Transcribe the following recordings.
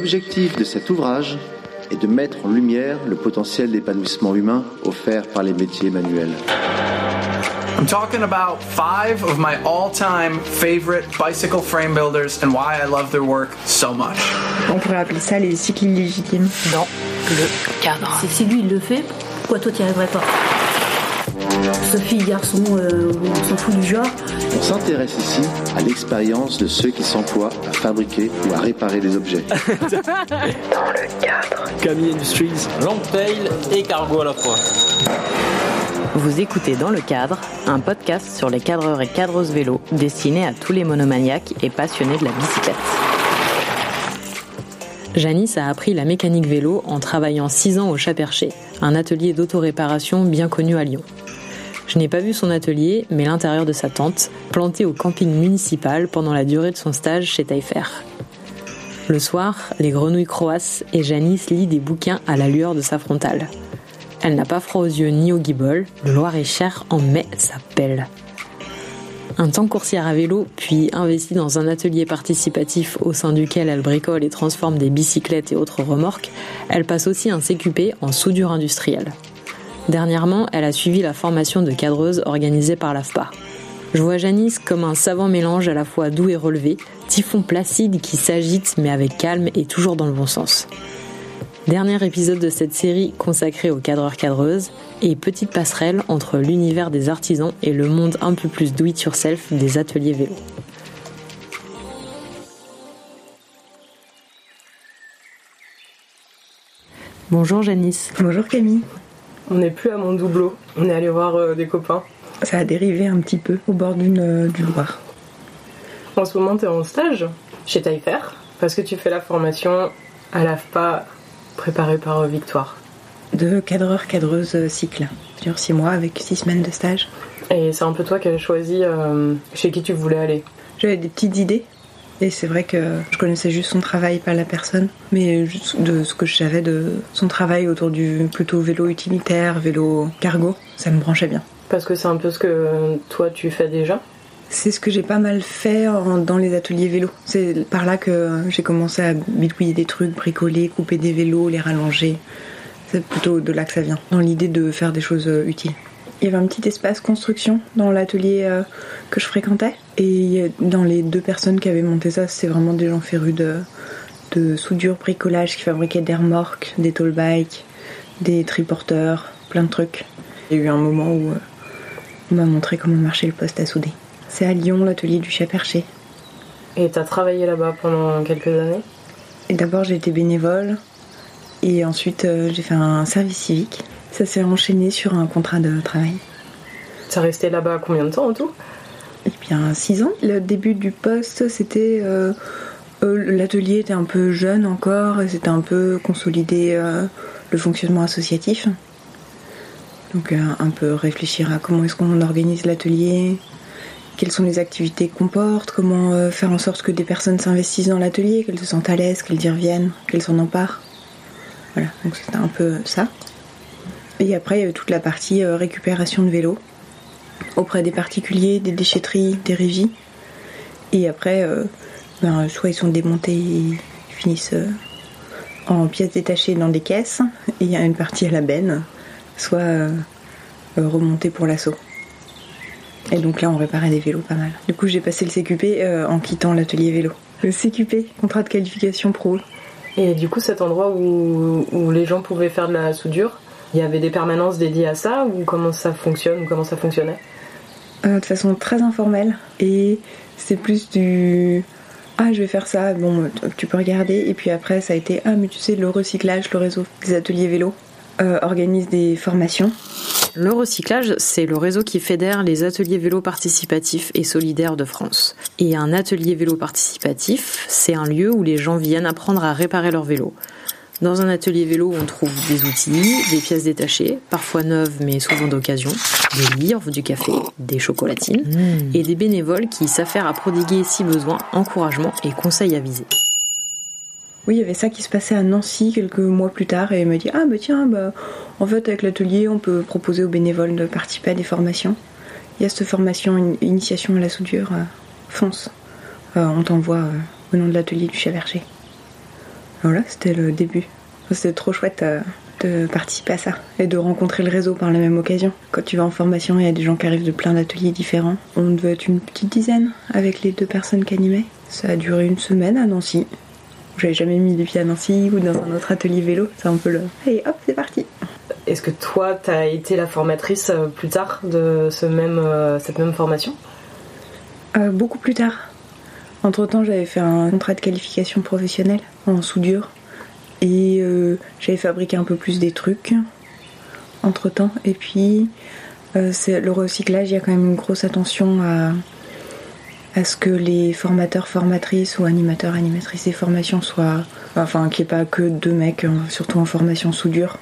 L'objectif de cet ouvrage est de mettre en lumière le potentiel d'épanouissement humain offert par les métiers manuels. I'm talking about five of my all-time favorite bicycle frame builders and why I love their work so much. On pourrait appeler ça les cycles illégitimes. Dans le cadre. Si lui il le fait, pourquoi toi t'y arriverais pas? Sophie, garçon, euh, on s'en fout du genre. On s'intéresse ici à l'expérience de ceux qui s'emploient à fabriquer ou à réparer des objets. Camille Industries, Longtail et Cargo à la fois. Vous écoutez Dans le cadre, un podcast sur les cadreurs et cadreuses vélos destiné à tous les monomaniaques et passionnés de la bicyclette. Janice a appris la mécanique vélo en travaillant 6 ans au Chat Perché, un atelier d'autoréparation bien connu à Lyon. Je n'ai pas vu son atelier, mais l'intérieur de sa tente, planté au camping municipal pendant la durée de son stage chez Taillefer. Le soir, les grenouilles croassent et Janice lit des bouquins à la lueur de sa frontale. Elle n'a pas froid aux yeux ni au guibole, le Loir-et-Cher en mai s'appelle. Un temps coursière à vélo, puis investie dans un atelier participatif au sein duquel elle bricole et transforme des bicyclettes et autres remorques, elle passe aussi un CQP en soudure industrielle. Dernièrement, elle a suivi la formation de cadreuse organisée par l'AFPA. Je vois Janice comme un savant mélange à la fois doux et relevé, typhon placide qui s'agite mais avec calme et toujours dans le bon sens. Dernier épisode de cette série consacrée aux cadreurs-cadreuses et petite passerelle entre l'univers des artisans et le monde un peu plus do it yourself des ateliers vélo. Bonjour Janice. Bonjour Camille. On n'est plus à mon doubleau, on est allé voir euh, des copains. Ça a dérivé un petit peu au bord d'une euh, du Loire. En ce moment, tu es en stage chez Taillefer parce que tu fais la formation à l'AFPA préparée par euh, Victoire. De cadreur, cadreuse euh, cycle. Sur six mois avec six semaines de stage. Et c'est un peu toi qui as choisi chez qui tu voulais aller. J'avais des petites idées. Et c'est vrai que je connaissais juste son travail, pas la personne. Mais juste de ce que je savais de son travail autour du plutôt vélo utilitaire, vélo cargo, ça me branchait bien. Parce que c'est un peu ce que toi tu fais déjà? C'est ce que j'ai pas mal fait dans les ateliers vélo. C'est par là que j'ai commencé à bidouiller des trucs, bricoler, couper des vélos, les rallonger. C'est plutôt de là que ça vient, dans l'idée de faire des choses euh, utiles. Il y avait un petit espace construction dans l'atelier euh, que je fréquentais. Et dans les deux personnes qui avaient monté ça, c'est vraiment des gens férus de, de soudure, bricolage, qui fabriquaient des remorques, des tall bikes, des triporteurs, plein de trucs. Il y a eu un moment où euh, on m'a montré comment marchait le poste à souder. C'est à Lyon, l'atelier du chat perché. Et t'as travaillé là-bas pendant quelques années? Et d'abord, j'ai été bénévole. Et ensuite, euh, j'ai fait un service civique. Ça s'est enchaîné sur un contrat de travail. T'as resté là-bas combien de temps en tout? Et bien, six ans. Le début du poste, c'était. euh, euh, L'atelier était un peu jeune encore, et c'était un peu consolider euh, le fonctionnement associatif. Donc, euh, un peu réfléchir à comment est-ce qu'on organise l'atelier, quelles sont les activités qu'on porte, comment faire en sorte que des personnes s'investissent dans l'atelier, qu'elles se sentent à l'aise, qu'elles y reviennent, qu'elles s'en emparent. Voilà, donc c'était un peu ça. Et après, il y avait toute la partie euh, récupération de vélos auprès des particuliers, des déchetteries, des régies. Et après, euh, ben, soit ils sont démontés et ils finissent euh, en pièces détachées dans des caisses, et il y a une partie à la benne, soit euh, euh, remontés pour l'assaut. Et donc là, on réparait des vélos pas mal. Du coup, j'ai passé le CQP euh, en quittant l'atelier vélo. Le CQP, contrat de qualification pro. Et du coup, cet endroit où, où les gens pouvaient faire de la soudure, il y avait des permanences dédiées à ça ou comment ça fonctionne ou comment ça fonctionnait Euh, de façon très informelle et c'est plus du ah je vais faire ça bon tu peux regarder et puis après ça a été ah mais tu sais le recyclage le réseau des ateliers vélo euh, organise des formations Le recyclage, c'est le réseau qui fédère les ateliers vélo participatifs et solidaires de France. Et un atelier vélo participatif, c'est un lieu où les gens viennent apprendre à réparer leur vélo. Dans un atelier vélo, on trouve des outils, des pièces détachées, parfois neuves mais souvent d'occasion, des livres, du café, des chocolatines, et des bénévoles qui s'affairent à prodiguer si besoin encouragement et conseils avisés. oui il y avait ça qui se passait à Nancy quelques mois plus tard et elle me dit ah bah tiens bah en fait avec l'atelier on peut proposer aux bénévoles de participer à des formations. Il y a cette formation une initiation à la soudure euh, fonce. Euh, on t'envoie euh, au nom de l'atelier du chat Verger Voilà, c'était le début. C'était trop chouette euh, de participer à ça et de rencontrer le réseau par la même occasion. Quand tu vas en formation, il y a des gens qui arrivent de plein d'ateliers différents. On devait être une petite dizaine avec les deux personnes qui animaient. Ça a duré une semaine à Nancy. J'avais jamais mis les pieds à Nancy ou dans un autre atelier vélo. C'est un peu le. Allez, hop, c'est parti. Est-ce que toi, tu as été la formatrice euh, plus tard de ce même, euh, cette même formation? Euh, beaucoup plus tard. Entre temps, j'avais fait un contrat de qualification professionnelle en soudure et euh, j'avais fabriqué un peu plus des trucs entre temps. Et puis, euh, le recyclage, il y a quand même une grosse attention à, ce que les formateurs, formatrices ou animateurs, animatrices des formations soient. Enfin, qu'il n'y ait pas que deux mecs, hein, surtout en formation soudure.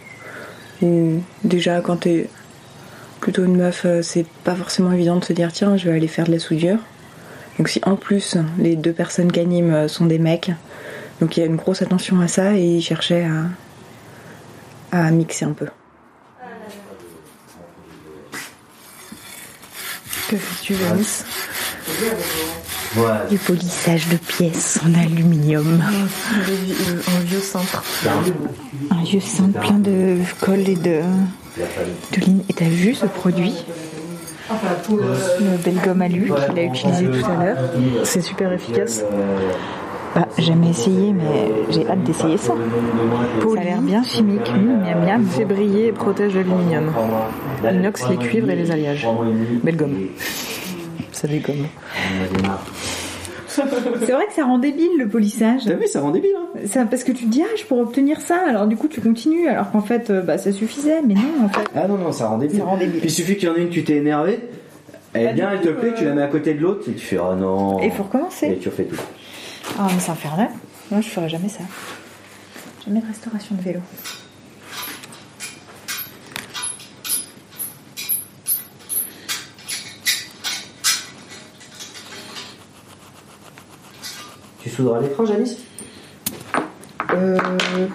Où déjà, quand t'es plutôt une meuf, euh, c'est pas forcément évident de se dire tiens, je vais aller faire de la soudure. Donc si en plus les deux personnes qui animent sont des mecs, donc il y a une grosse attention à ça et ils cherchaient à, à mixer un peu. Que fais-tu, Vénice Du polissage de pièces en aluminium. Un vieux cintre. Un vieux cintre plein de colle et de, de ligne. Et t'as vu ce produit Le Belgum Alu qu'il a utilisé tout à l'heure. C'est super efficace. Bah, jamais essayé, mais j'ai hâte d'essayer ça. Ça a l'air bien chimique. Mmh, miam miam. Fait briller et protège l'aluminium. Inox, les cuivres et les alliages. Belgomme. Ça dégomme. C'est vrai que ça rend débile le polissage. T'as vu, ça rend débile. Hein Ça, parce que tu te dis, ah, je pourrais obtenir ça, alors du coup tu continues, alors qu'en fait, euh, bah, ça suffisait, mais non, en fait. ah non, non, ça rend débile. Ça rend débile. Puis il suffit qu'il y en ait une, tu t'es énervé. Elle est bien, elle te plaît, euh, tu la mets à côté de l'autre et tu fais oh non. Et il faut recommencer. Et tu refais tout. Ah, mais c'est infernal. Moi, je ferais jamais ça. Jamais de restauration de vélo. Tu souderas l'écran, Janice? Euh,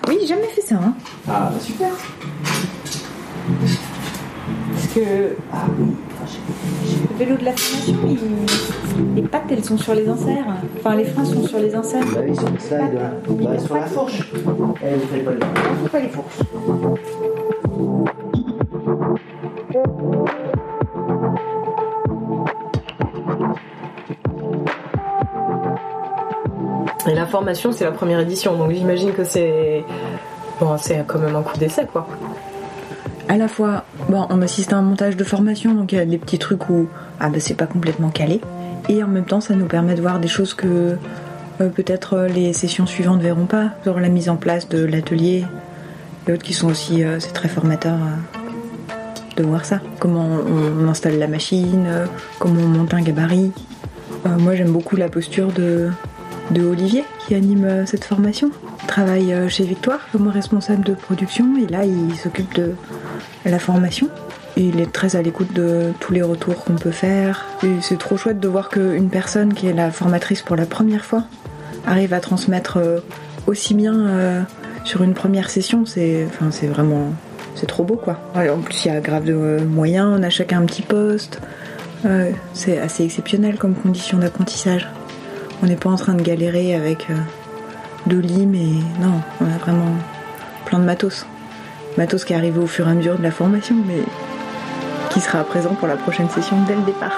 oui, j'ai jamais fait ça. Hein. Ah, bah super. Parce que ah, le vélo de la formation, il- les pattes, elles sont sur les inserts. Enfin, les freins sont sur les inserts. Bah oui, sur le slide, là. Bah, sur la fourche. Eh, vous faites pas le Faut pas les fourches. Et la formation, c'est la première édition, donc j'imagine que c'est. Bon, c'est quand même un coup d'essai, quoi. À la fois, bon, on assiste à un montage de formation, donc il y a des petits trucs où ah bah c'est pas complètement calé, et en même temps ça nous permet de voir des choses que euh, peut-être euh, les sessions suivantes verront pas, genre la mise en place de l'atelier, et autres qui sont aussi euh, c'est très formateur de voir ça, comment on, installe la machine, comment on monte un gabarit. Moi j'aime beaucoup la posture de de Olivier qui anime cette formation. Il travaille chez Victoire comme responsable de production et là il s'occupe de la formation. Et il est très à l'écoute de tous les retours qu'on peut faire. Et c'est trop chouette de voir qu'une personne qui est la formatrice pour la première fois arrive à transmettre euh, aussi bien euh, sur une première session. C'est vraiment. C'est trop beau quoi. En plus, il y a grave de euh, moyens, on a chacun un petit poste. C'est assez exceptionnel comme condition d'apprentissage. On n'est pas en train de galérer avec deux lits, mais non, on a vraiment plein de matos. Matos qui est arrivé au fur et à mesure de la formation, mais qui sera présent pour la prochaine session dès le départ.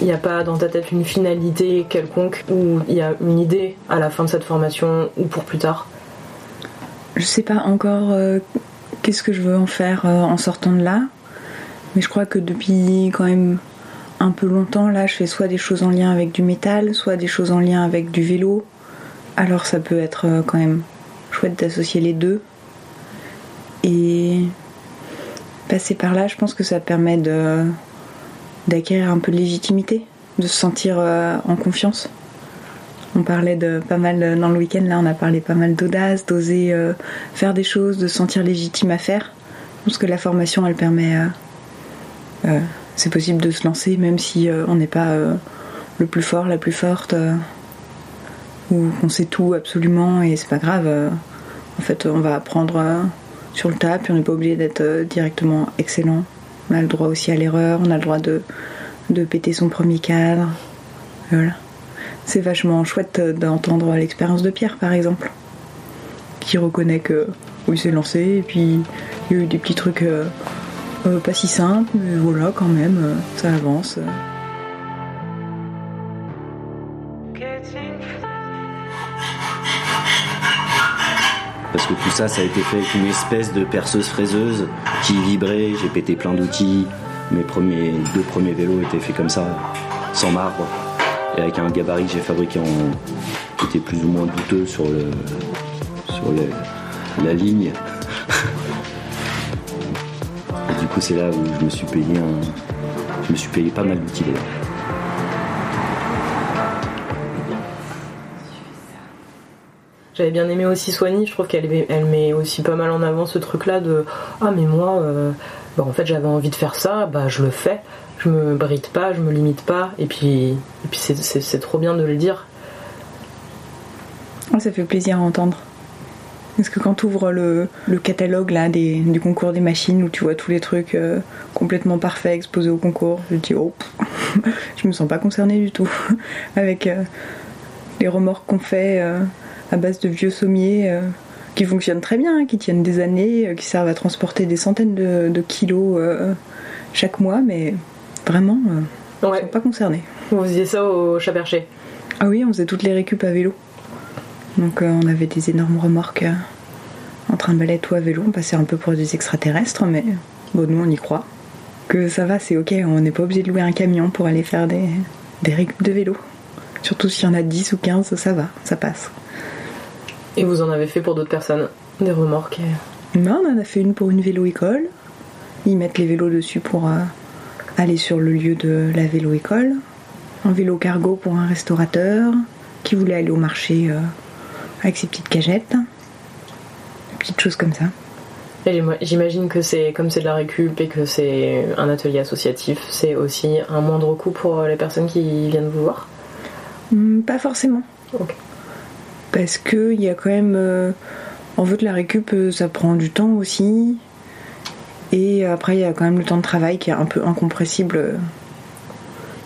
Il n'y a pas dans ta tête une finalité quelconque ou il y a une idée à la fin de cette formation ou pour plus tard? Je sais pas encore euh, qu'est-ce que je veux en faire euh, en sortant de là, mais je crois que depuis quand même un peu longtemps, là, je fais soit des choses en lien avec du métal, soit des choses en lien avec du vélo. Alors ça peut être euh, quand même chouette d'associer les deux. Et passer par là, je pense que ça permet d'acquérir un peu de légitimité, de se sentir en confiance. On parlait de pas mal euh, dans le week-end, là on a parlé pas mal d'audace, d'oser euh, faire des choses, de se sentir légitime à faire. Pense que la formation elle permet. euh, c'est possible de se lancer même si on n'est pas le plus fort, la plus forte. ou qu'on sait tout absolument et c'est pas grave. en fait, on va apprendre sur le tas, puis on n'est pas obligé d'être directement excellent. On a le droit aussi à l'erreur, on a le droit de, de péter son premier cadre. Voilà. C'est vachement chouette euh, d'entendre l'expérience de Pierre, par exemple, qui reconnaît que oui, s'est lancé, et puis il y a eu des petits trucs euh, euh, pas si simples, mais voilà, quand même, ça avance. Parce que tout ça, ça a été fait avec une espèce de perceuse fraiseuse qui vibrait. J'ai pété plein d'outils. Mes premiers, deux premiers vélos étaient faits comme ça, sans marbre. Et avec un gabarit que j'ai fabriqué en. qui était plus ou moins douteux sur la ligne. Et du coup, c'est là où je me suis payé un. Je me suis payé pas mal d'outils. J'avais bien aimé aussi Soigny, je trouve qu'elle met- elle met aussi pas mal en avant ce truc-là de Ah, mais moi, euh, bah, en fait, j'avais envie de faire ça, bah je le fais. Je me bride pas, je me limite pas, et puis, et puis c'est- trop bien de le dire. Ah, Ça fait plaisir à entendre. Parce que quand tu ouvres le, le catalogue là, des, du concours des machines où tu vois tous les trucs euh, complètement parfaits exposés au concours, je dis oh, je me sens pas concernée du tout. Avec euh, les remorques qu'on fait euh, à base de vieux sommiers qui fonctionnent très bien, hein, qui tiennent des années, qui servent à transporter des centaines de, de kilos chaque mois, mais vraiment, euh, Ouais. sens pas concernée. Vous faisiez ça au chat perché. Ah oui, on faisait toutes les récup à vélo. Donc euh, on avait des énormes remorques euh, en train de balayer tout à vélo. On passait un peu pour des extraterrestres, mais bon, nous on y croit. Que ça va, c'est ok, on n'est pas obligé de louer un camion pour aller faire des, des récup de vélo. Surtout s'il y en a 10 ou 15, ça va, ça passe. Et vous en avez fait pour d'autres personnes, des remorques. et- Mais on en a fait une pour une vélo-école. Ils mettent les vélos dessus pour euh, aller sur le lieu de la vélo-école. Un vélo cargo pour un restaurateur qui voulait aller au marché euh, avec ses petites cagettes. Des petites choses comme ça. J'imagine que c'est comme c'est de la récup et que c'est un atelier associatif, c'est aussi un moindre coût pour les personnes qui viennent vous voir? Hmm, pas forcément. Parce que il y a quand même. euh, en fait, la récup, euh, ça prend du temps aussi. Et après, il y a quand même le temps de travail qui est un peu incompressible. euh.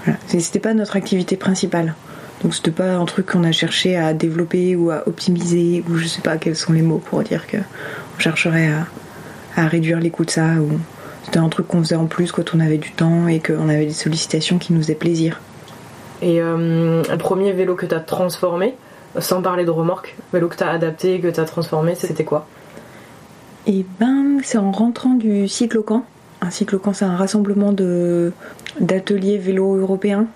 Voilà. C'était pas notre activité principale. Donc, c'était pas un truc qu'on a cherché à développer ou à optimiser, ou je sais pas quels sont les mots pour dire que on chercherait à, réduire les coûts de ça. C'était un truc qu'on faisait en plus quand on avait du temps et qu'on avait des sollicitations qui nous faisaient plaisir. Et euh, le premier vélo que tu as transformé, sans parler de remorque, vélo que tu as adapté, que tu as transformé, c'était quoi? Et ben, c'est en rentrant du cyclocamp. Un cyclocamp, c'est un rassemblement de d'ateliers vélo européens.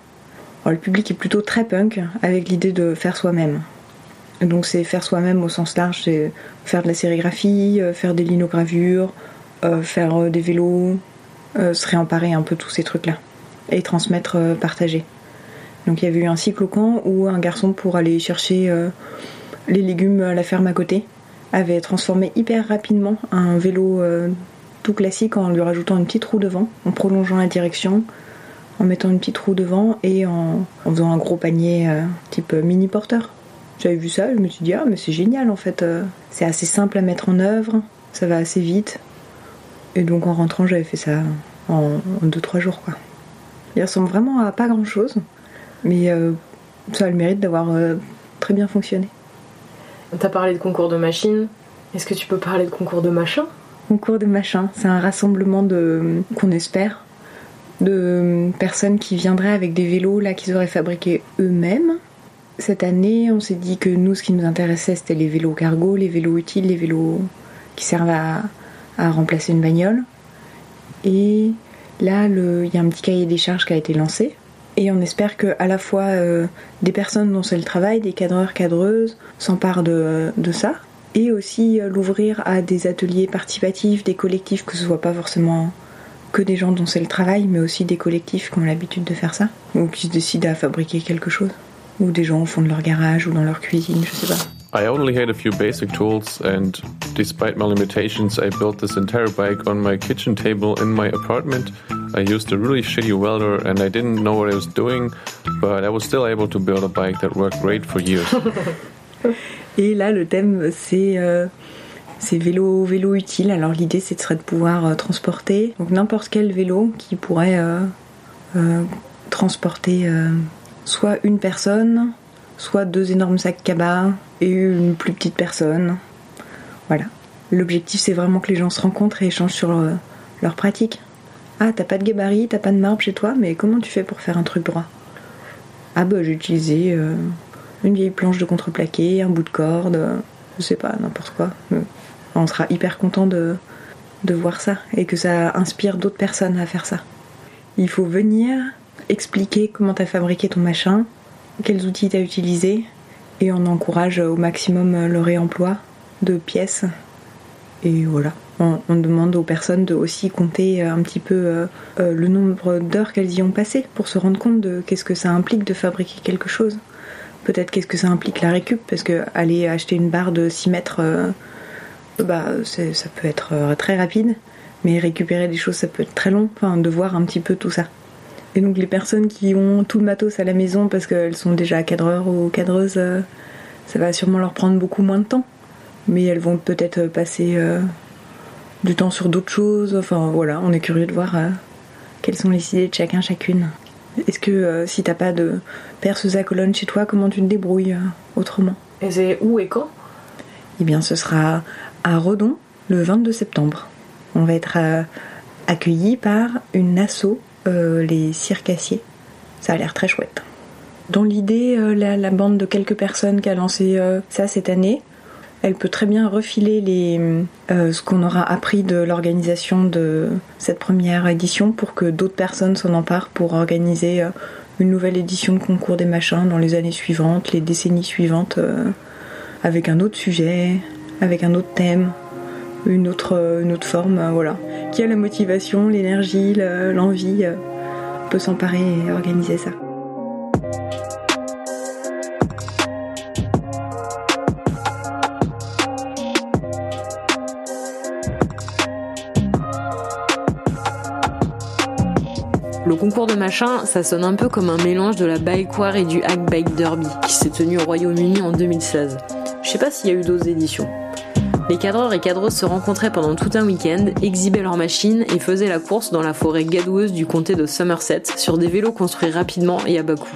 Le public est plutôt très punk, avec l'idée de faire soi-même. Donc c'est faire soi-même au sens large, c'est faire de la sérigraphie, euh, faire des linogravures, euh, faire euh, des vélos, se réemparer un peu tous ces trucs-là. Et transmettre, partager. Donc il y avait eu un cyclocamp où un garçon pour aller chercher les légumes à la ferme à côté avait transformé hyper rapidement un vélo euh, tout classique en lui rajoutant une petite roue devant, en prolongeant la direction, en mettant une petite roue devant et en, faisant un gros panier euh, type mini porteur. J'avais vu ça, je me suis dit ah mais c'est génial en fait, euh, c'est assez simple à mettre en œuvre, ça va assez vite. Et donc en rentrant j'avais fait ça en 2-3 jours quoi. Il ressemble vraiment à pas grand chose, mais ça a le mérite d'avoir très bien fonctionné. T'as parlé de concours de machines. Est-ce que tu peux parler de concours de machin Concours de machin, c'est un rassemblement de qu'on espère de personnes qui viendraient avec des vélos là qu'ils auraient fabriqués eux-mêmes. Cette année, on s'est dit que nous, ce qui nous intéressait, c'était les vélos cargo, les vélos utiles, les vélos qui servent à, à remplacer une bagnole. Et là, il y a un petit cahier des charges qui a été lancé. Et on espère que à la fois euh, des personnes dont c'est le travail, des cadreurs, cadreuses, s'emparent de, de ça, et aussi euh, l'ouvrir à des ateliers participatifs, des collectifs, que ce soit pas forcément que des gens dont c'est le travail, mais aussi des collectifs qui ont l'habitude de faire ça, ou qui se décident à fabriquer quelque chose, ou des gens au fond de leur garage ou dans leur cuisine, je sais pas. I only had a few basic tools, and despite my limitations, I built this entire bike on my kitchen table in my apartment. I used a really shitty welder and I didn't know what I was doing, but I was still able to build a bike that worked great for years. Et là, le thème, c'est euh, vélo, vélo utile. Alors l'idée, c'est serait de pouvoir euh, transporter n'importe quel vélo qui pourrait euh, euh, transporter euh, soit une personne, soit deux énormes sacs cabas et une plus petite personne. Voilà. L'objectif, c'est vraiment que les gens se rencontrent et échangent sur euh, leurs pratiques. Ah, t'as pas de gabarit, t'as pas de marbre chez toi, mais comment tu fais pour faire un truc droit? Ah bah j'ai utilisé euh, une vieille planche de contreplaqué, un bout de corde, euh, je sais pas, n'importe quoi. On sera hyper content de, de voir ça et que ça inspire d'autres personnes à faire ça. Il faut venir expliquer comment t'as fabriqué ton machin, quels outils t'as utilisé et on encourage au maximum le réemploi de pièces. Et voilà. On, demande aux personnes de aussi compter un petit peu euh, euh, le nombre d'heures qu'elles y ont passé pour se rendre compte de qu'est-ce que ça implique de fabriquer quelque chose. Peut-être qu'est-ce que ça implique la récup, parce que aller acheter une barre de 6 mètres, euh, bah, ça peut être très rapide, mais récupérer des choses, ça peut être très long. Enfin, de voir un petit peu tout ça. Et donc les personnes qui ont tout le matos à la maison parce qu'elles sont déjà cadreurs ou cadreuses, euh, ça va sûrement leur prendre beaucoup moins de temps. Mais elles vont peut-être passer euh, du temps sur d'autres choses. Enfin voilà, on est curieux de voir euh, quelles sont les idées de chacun, chacune. Est-ce que euh, si t'as pas de perceuse à colonne chez toi, comment tu te débrouilles euh, autrement? Et c'est où et quand? Eh bien ce sera à Redon le 22 septembre. On va être euh, accueillis par une asso, euh, les circassiers. Ça a l'air très chouette. Dans l'idée, euh, la, bande de quelques personnes qui a lancé euh, ça cette année, elle peut très bien refiler ce qu'on aura appris de l'organisation de cette première édition pour que d'autres personnes s'en emparent pour organiser une nouvelle édition de concours des machins dans les années suivantes, les décennies suivantes, avec un autre sujet, avec un autre thème, une autre, euh, une autre forme, euh, voilà. Qui a la motivation, l'énergie, le- l'envie, euh, peut s'emparer et organiser ça. Le concours de machin, ça sonne un peu comme un mélange de la Bike War et du Hack Bike Derby qui s'est tenu au Royaume-Uni en 2016. Je sais pas s'il y a eu d'autres éditions. Les cadreurs et cadreuses se rencontraient pendant tout un week-end, exhibaient leurs machines et faisaient la course dans la forêt gadoueuse du comté de Somerset sur des vélos construits rapidement et à bas coût.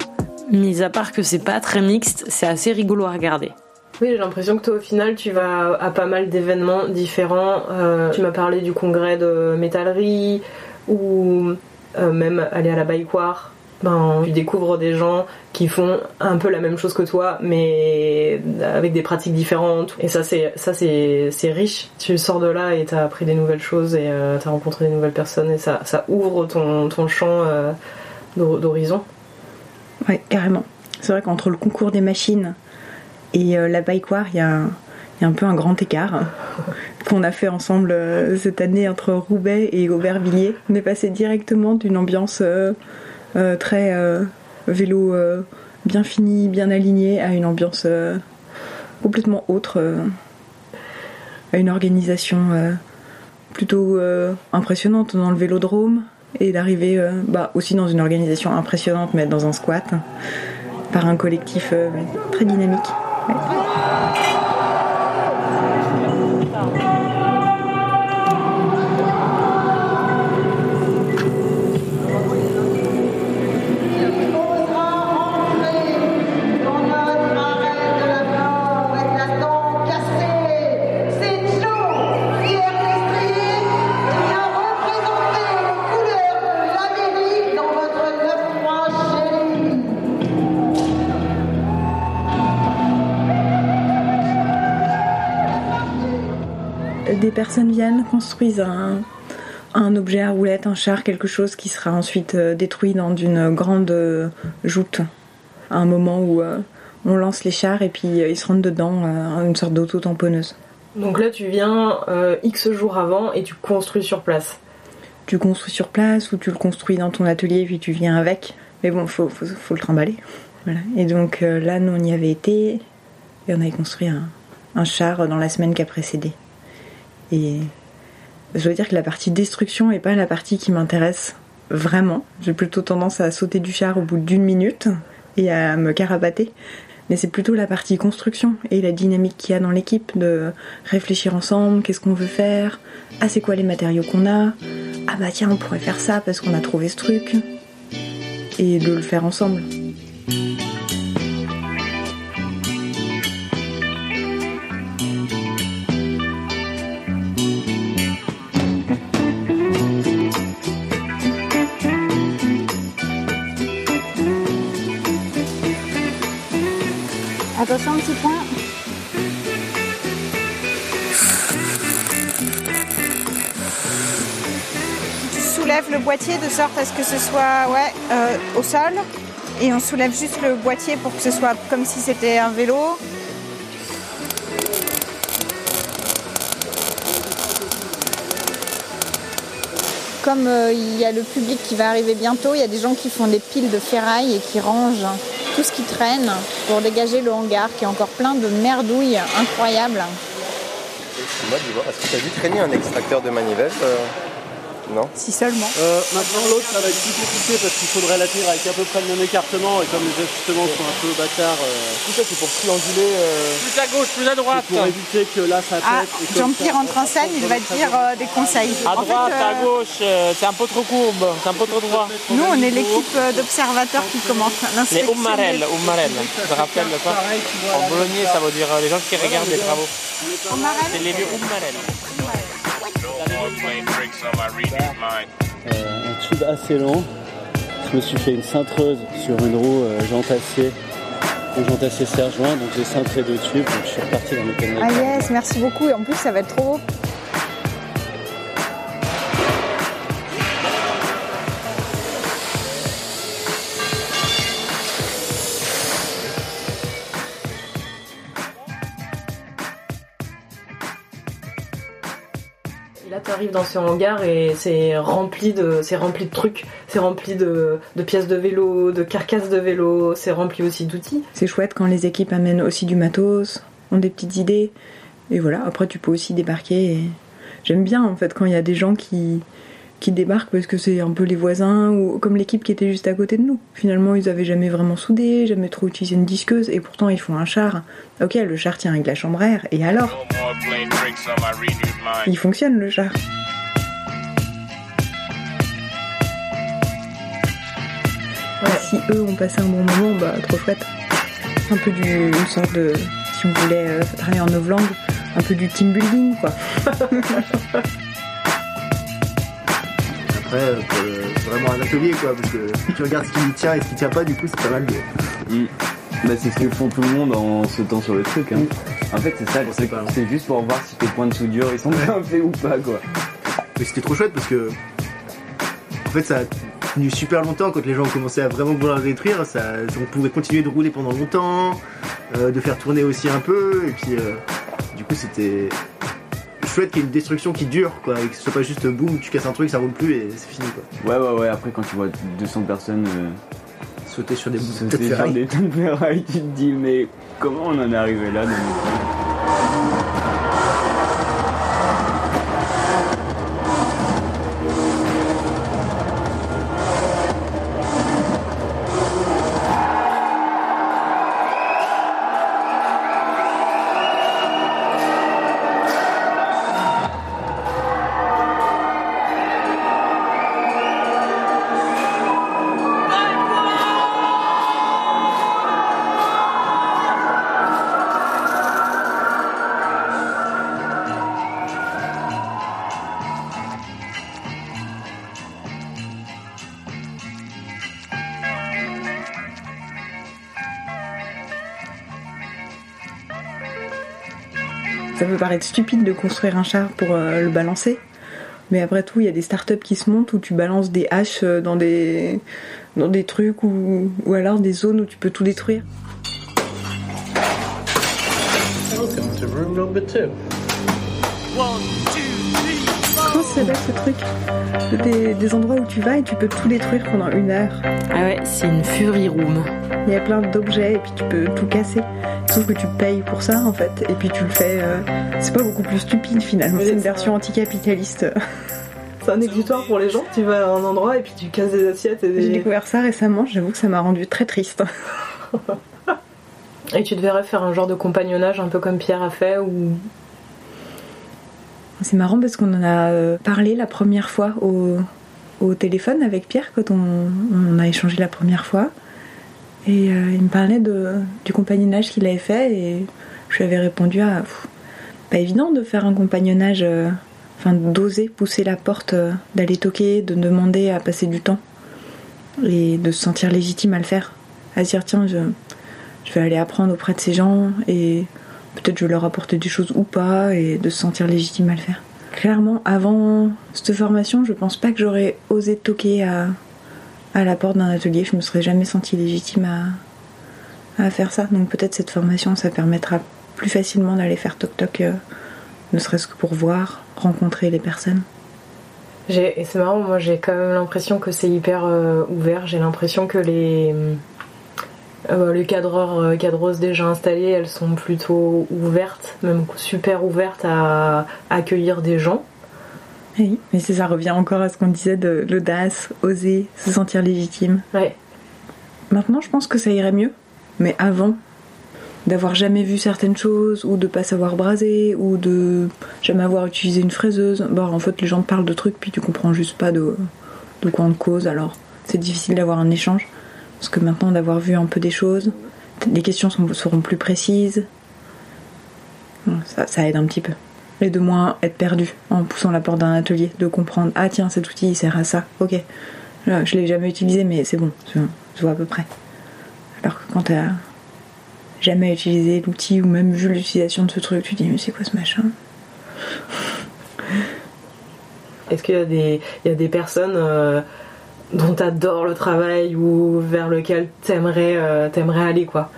Mis à part que c'est pas très mixte, c'est assez rigolo à regarder. Oui, j'ai l'impression que toi, au final, tu vas à pas mal d'événements différents. Euh, tu m'as parlé du congrès de métallerie ou euh, même aller à la War. Ben, tu découvres des gens qui font un peu la même chose que toi, mais avec des pratiques différentes. Et ça, c'est ça, c'est c'est riche. Tu sors de là et t'as appris des nouvelles choses et euh, t'as rencontré des nouvelles personnes et ça ça ouvre ton ton champ euh, d'hor- d'horizon. Ouais, carrément. C'est vrai qu'entre le concours des machines et euh, la bike war, il y, a un- il y a un peu un grand écart qu'on a fait ensemble euh, cette année entre Roubaix et Aubervilliers. On est passé directement d'une ambiance euh, euh, très euh, vélo euh, bien fini, bien aligné, à une ambiance euh, complètement autre, euh, à une organisation euh, plutôt euh, impressionnante dans le vélodrome et d'arriver euh, bah, aussi dans une organisation impressionnante mais dans un squat par un collectif euh, très dynamique. Des personnes viennent, construisent un, un objet à roulette, un char, quelque chose qui sera ensuite euh, détruit dans une grande euh, joute. À un moment où euh, on lance les chars et puis ils se rentrent dedans, une sorte d'auto-tamponneuse. Donc là, tu viens euh, X jours avant et tu construis sur place. Tu construis sur place ou tu le construis dans ton atelier puis tu viens avec. Mais bon, faut, faut, faut le trimballer. Voilà. Et donc euh, là, nous on y avait été et on avait construit un, un char dans la semaine qui a précédé. Et je dois dire que la partie destruction est pas la partie qui m'intéresse vraiment. J'ai plutôt tendance à sauter du char au bout d'une minute et à me carapater. Mais c'est plutôt la partie construction et la dynamique qu'il y a dans l'équipe de réfléchir ensemble, qu'est-ce qu'on veut faire, ah c'est quoi les matériaux qu'on a, ah bah tiens on pourrait faire ça parce qu'on a trouvé ce truc, et de le faire ensemble. Attention, petit point. Tu soulèves le boîtier de sorte à ce que ce soit ouais, euh, au sol. Et on soulève juste le boîtier pour que ce soit comme si c'était un vélo. Comme euh, il y a le public qui va arriver bientôt, il y a des gens qui font des piles de ferraille et qui rangent tout ce qui traîne pour dégager le hangar qui est encore plein de merdouilles incroyables. Est-ce que tu as vu traîner un extracteur de manivelle euh, Non Si seulement. Euh, maintenant, l'autre, ça va être plus compliqué parce qu'il faudrait la tirer avec à peu près le même écartement et comme les ajustements sont un peu bâtards. euh, Tout ça, c'est pour trianguler. euh, Plus à gauche, plus à droite. pour éviter que là, ça Ah, pète. comme Jean-Pierre entre en scène, il va te dire euh, des conseils. À En fait, droite, euh, à gauche, euh, c'est un peu trop courbe, c'est un peu trop droit. Nous, on est l'équipe d'observateurs qui commence Les. Ummarel, Ummarel, je te rappelle ça En bolognais, ça veut dire les gens qui regardent les travaux. C'est les vieux Ummarel. Euh, un tube assez long. Je me suis fait une cintreuse sur une roue euh, jante acier. Une jante acier serre joint, donc j'ai cintré deux tubes, donc je suis reparti dans mes conneries. Ah yes, merci beaucoup. Et en plus, ça va être trop beau. Dans ce hangar et c'est rempli de, c'est rempli de trucs, c'est rempli de, de pièces de vélo, de carcasses de vélo, c'est rempli aussi d'outils. C'est chouette quand les équipes amènent aussi du matos, ont des petites idées. Et voilà, après tu peux aussi débarquer. et J'aime bien en fait quand il y a des gens qui, qui débarquent parce que c'est un peu les voisins ou comme l'équipe qui était juste à côté de nous. Finalement, ils avaient jamais vraiment soudé, jamais trop utilisé une disqueuse et pourtant ils font un char. Ok, le char tient avec la chambre à air et alors? Il fonctionne le char. Voilà, si eux ont passé un bon moment, bah trop chouette. Un peu du, une sorte de, si on voulait euh, travailler en novlangue, un peu du team building quoi. Après, euh, pour le- c'est vraiment un atelier quoi, parce que tu regardes ce qui tient et ce qui tient pas, du coup c'est pas mal de. Bah, c'est ce que font tout le monde en sautant sur le truc. Hein. En fait, c'est ça, truc. C'est juste pour voir si tes points de soudure ils sont bien faits ou pas, quoi. Mais c'était trop chouette parce que. En fait, ça a tenu super longtemps quand les gens ont commencé à vraiment vouloir le détruire. Ça, on pouvait continuer de rouler pendant longtemps, euh, de faire tourner aussi un peu, et puis euh, du coup c'était chouette qu'il y ait une destruction qui dure, quoi, et que ce soit pas juste boum, tu casses un truc, ça roule plus et c'est fini, quoi. Ouais, ouais, ouais. Après, quand tu vois 200 personnes euh, sauter sur des bouts de sauter sur ferraille. des tonnes de ferraille, tu te dis, mais comment on en est arrivé là dans peut paraître stupide de construire un char pour euh, le balancer. Mais après tout, il y a des startups qui se montent où tu balances des haches euh, dans des, dans des trucs ou, ou alors des zones où tu peux tout détruire. Ça s'appelle ce truc des, des endroits où tu vas et tu peux tout détruire pendant une heure. Ah ouais, c'est une Fury Room. Il y a plein d'objets et puis tu peux tout casser. Sauf que tu payes pour ça en fait. Et puis tu le fais. euh, c'est pas beaucoup plus stupide finalement. C'est une version anticapitaliste. C'est un exutoire pour les gens. Tu vas à un endroit et puis tu casses des assiettes et J'ai des. découvert ça récemment, j'avoue que ça m'a rendu très triste. Et tu devrais faire un genre de compagnonnage un peu comme Pierre a fait ou. C'est marrant parce qu'on en a euh, parlé la première fois au, téléphone avec Pierre quand on, a échangé la première fois. Et euh, il me parlait de, du compagnonnage qu'il avait fait et je lui avais répondu à pas évident de faire un compagnonnage, euh, enfin d'oser pousser la porte, d'aller toquer, de demander à passer du temps et de se sentir légitime à le faire. À dire tiens, je, je vais aller apprendre auprès de ces gens et peut-être je leur apporter des choses ou pas et de se sentir légitime à le faire. Clairement, avant cette formation, je pense pas que j'aurais osé toquer à, la porte d'un atelier. Je me serais jamais sentie légitime à, faire ça. Donc peut-être cette formation, ça permettra plus facilement d'aller faire toc-toc, euh, ne serait-ce que pour voir, rencontrer les personnes. C'est marrant, moi j'ai quand même l'impression que c'est hyper euh, ouvert. J'ai l'impression que les, euh, les cadreurs, euh, cadreuses déjà installées, elles sont plutôt ouvertes, même super ouvertes à accueillir des gens. Oui, mais ça revient encore à ce qu'on disait de l'audace, oser, se sentir légitime. Ouais. Maintenant, je pense que ça irait mieux. Mais avant, d'avoir jamais vu certaines choses, ou de pas savoir braser, ou de jamais avoir utilisé une fraiseuse, bah en fait, les gens te parlent de trucs, puis tu comprends juste pas de, de quoi on te cause, alors c'est difficile d'avoir un échange. Parce que maintenant, d'avoir vu un peu des choses, les questions seront plus précises. Ça, aide un petit peu. Et de moins être perdu en poussant la porte d'un atelier, de comprendre ah tiens cet outil il sert à ça, ok. Là, je l'ai jamais utilisé mais c'est bon, je, vois à peu près. Alors que quand t'as jamais utilisé l'outil ou même vu l'utilisation de ce truc, tu te dis mais c'est quoi ce machin? Est-ce qu'il y, a des- il y a des personnes euh, dont t'adores le travail ou vers lequel t'aimerais euh, t'aimerais aller quoi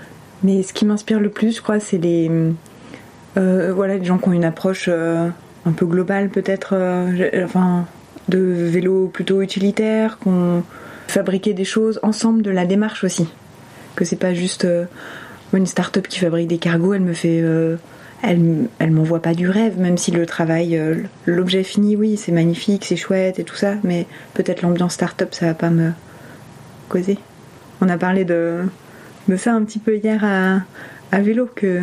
Mais ce qui m'inspire le plus, je crois, c'est les, euh, voilà, les gens qui ont une approche euh, un peu globale, peut-être, euh, enfin, de vélo plutôt utilitaire, qui ont fabriqué des choses ensemble de la démarche aussi. Que c'est pas juste euh, une start-up qui fabrique des cargos, elle me fait. Elle, elle m'envoie pas du rêve, même si le travail, euh, l'objet fini, oui, c'est magnifique, c'est chouette et tout ça, mais peut-être l'ambiance start-up, ça va pas me causer. On a parlé de, de ça un petit peu hier à, à vélo, que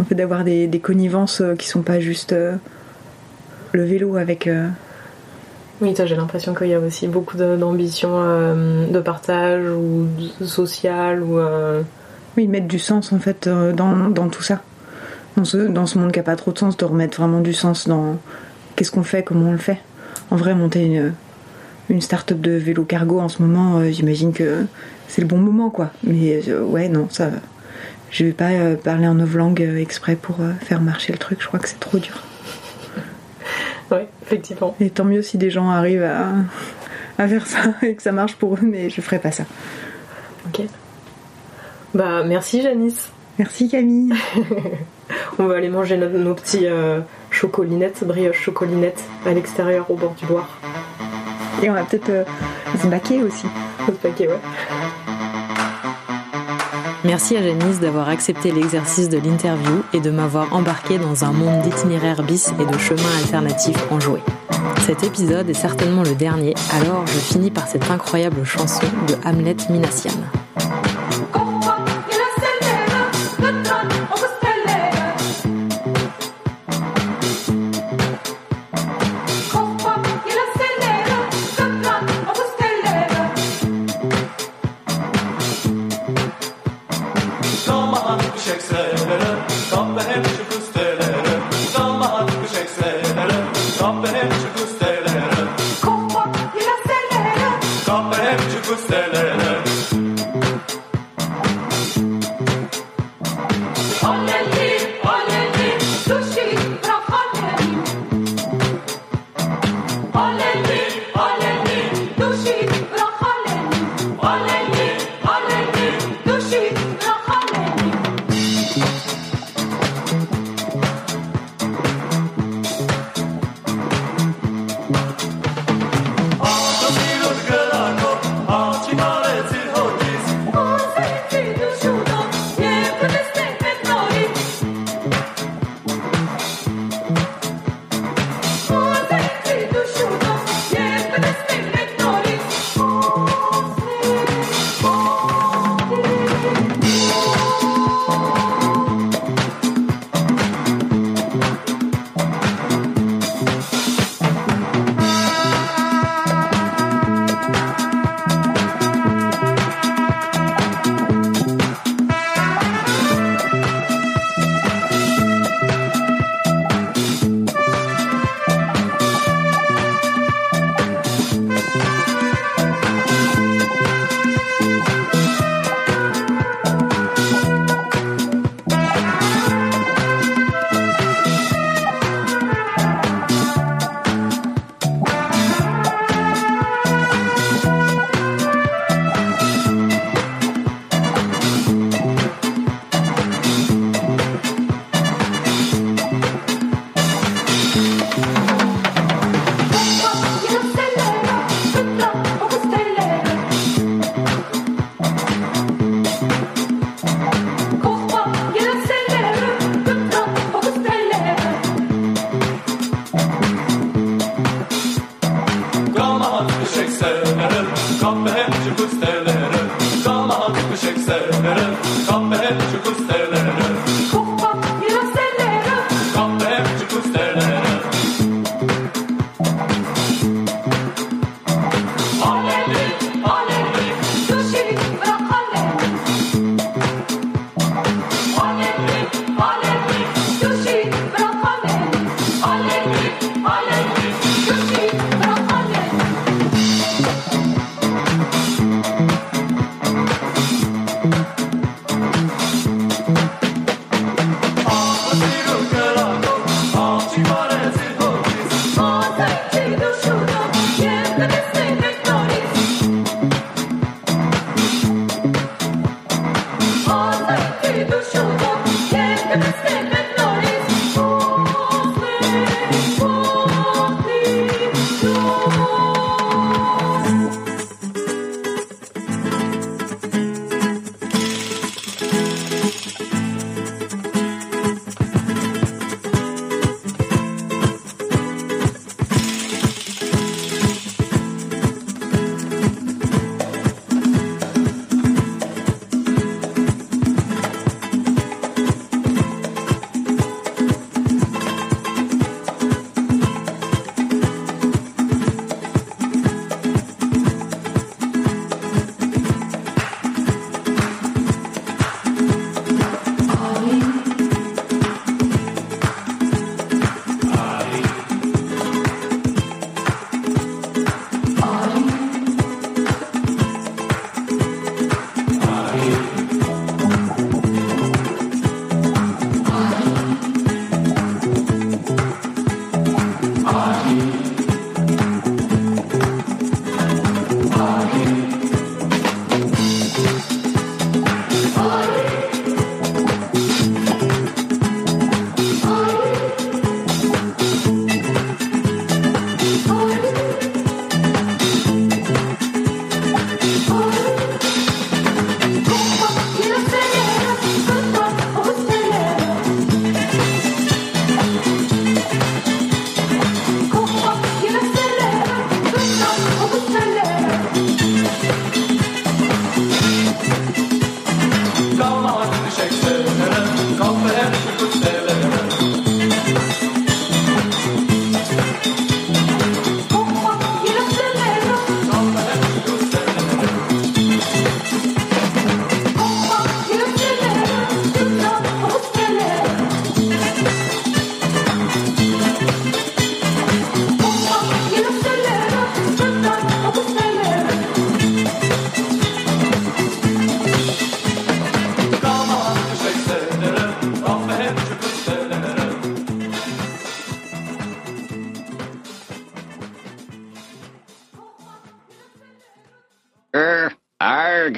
en fait d'avoir des, des connivences euh, qui sont pas juste euh, le vélo avec. euh, Oui, j'ai l'impression qu'il y a aussi beaucoup d'ambition euh, de partage ou social ou. Oui, mettre du sens en fait dans, dans tout ça. Dans ce, dans ce monde qui a pas trop de sens, de remettre vraiment du sens dans qu'est-ce qu'on fait, comment on le fait. En vrai, monter une, une start-up de vélo cargo en ce moment, euh, j'imagine que c'est le bon moment quoi. Mais euh, ouais, non, ça. Je vais pas euh, parler en novlangue exprès pour faire marcher le truc, je crois que c'est trop dur. Ouais, effectivement. Et tant mieux si des gens arrivent à, à faire ça et que ça marche pour eux, mais je ferai pas ça. Ok. Bah, merci Janice. Merci Camille. On va aller manger nos, nos petits euh, chocolinettes, brioches chocolinettes à l'extérieur au bord du Loir. Et on va peut-être euh, se baquer aussi. Se baquer, ouais. Merci à Janice d'avoir accepté l'exercice de l'interview et de m'avoir embarqué dans un monde d'itinéraires bis et de chemins alternatifs enjoués. Cet épisode est certainement le dernier, alors je finis par cette incroyable chanson de Hamlet Minassian. serverim. Kap